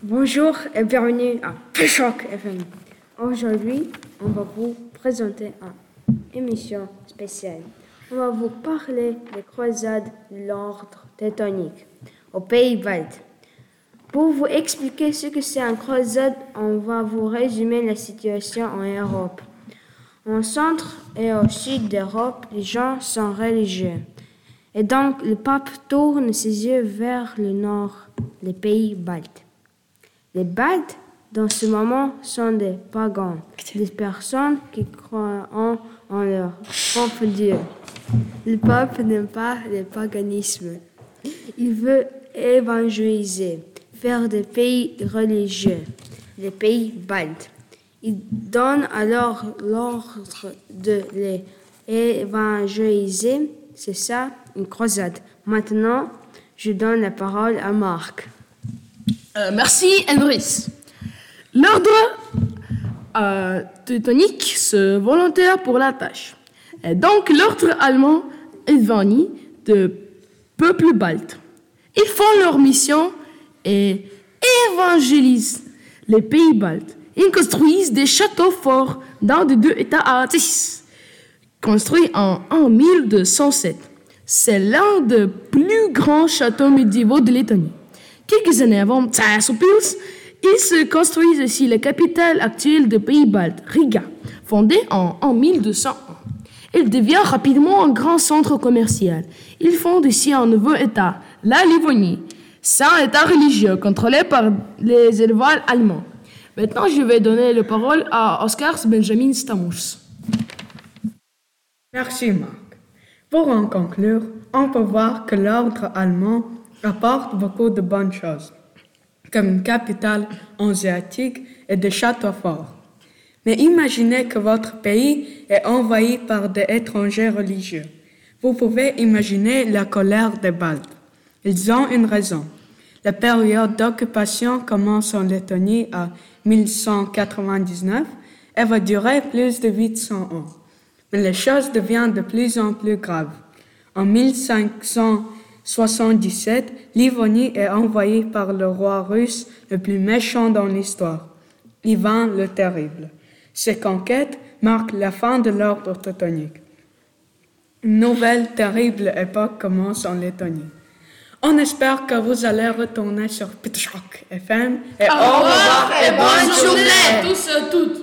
Bonjour et bienvenue à Choc FM. Aujourd'hui, on va vous présenter une émission spéciale. On va vous parler des croisades de l'ordre teutonique au pays baltes. Pour vous expliquer ce que c'est une croisade, on va vous résumer la situation en Europe. En centre et au sud d'Europe, les gens sont religieux. Et donc, le pape tourne ses yeux vers le nord, les pays baltes. Les Baltes, dans ce moment, sont des pagans, des personnes qui croient en, leur propre Dieu. Le pape n'aime pas le paganisme. Il veut évangéliser, faire des pays religieux, les pays baltes. Il donne alors l'ordre de les évangéliser. C'est ça, une croisade. Maintenant, je donne la parole à Marc. Euh, merci, Henris. L'ordre euh, teutonique se volontaire pour la tâche. Donc, l'ordre allemand est venu de peuples baltes. Ils font leur mission et évangélisent les pays baltes. Ils construisent des châteaux forts dans les deux États artistes, construits en, en 1207. C'est l'un des plus grands châteaux médiévaux de Lettonie. Quelques années avant Tsarsoupils, il se construisent ici la capitale actuelle des Pays-Baltes, Riga, fondée en, en 1201. Il devient rapidement un grand centre commercial. Il fonde ici un nouveau État, la Livonie. C'est un État religieux contrôlé par les élevages allemands. Maintenant, je vais donner la parole à Oskar Benjamin Stamous. Merci, Marc. Pour en conclure, on peut voir que l'ordre allemand apporte beaucoup de bonnes choses, comme une capitale asiatique et des châteaux forts. Mais imaginez que votre pays est envahi par des étrangers religieux. Vous pouvez imaginer la colère des Baltes. Ils ont une raison. La période d'occupation commence en Lettonie à 1199 et va durer plus de 800 ans. Mais les choses deviennent de plus en plus graves. En 1500 77, Livonie est envahie par le roi russe le plus méchant dans l'histoire, Ivan le Terrible. Ces conquêtes marquent la fin de l'ordre teutonique. Une nouvelle terrible époque commence en Lettonie. On espère que vous allez retourner sur Pitchrock FM et au revoir et bonne journée tous et toutes.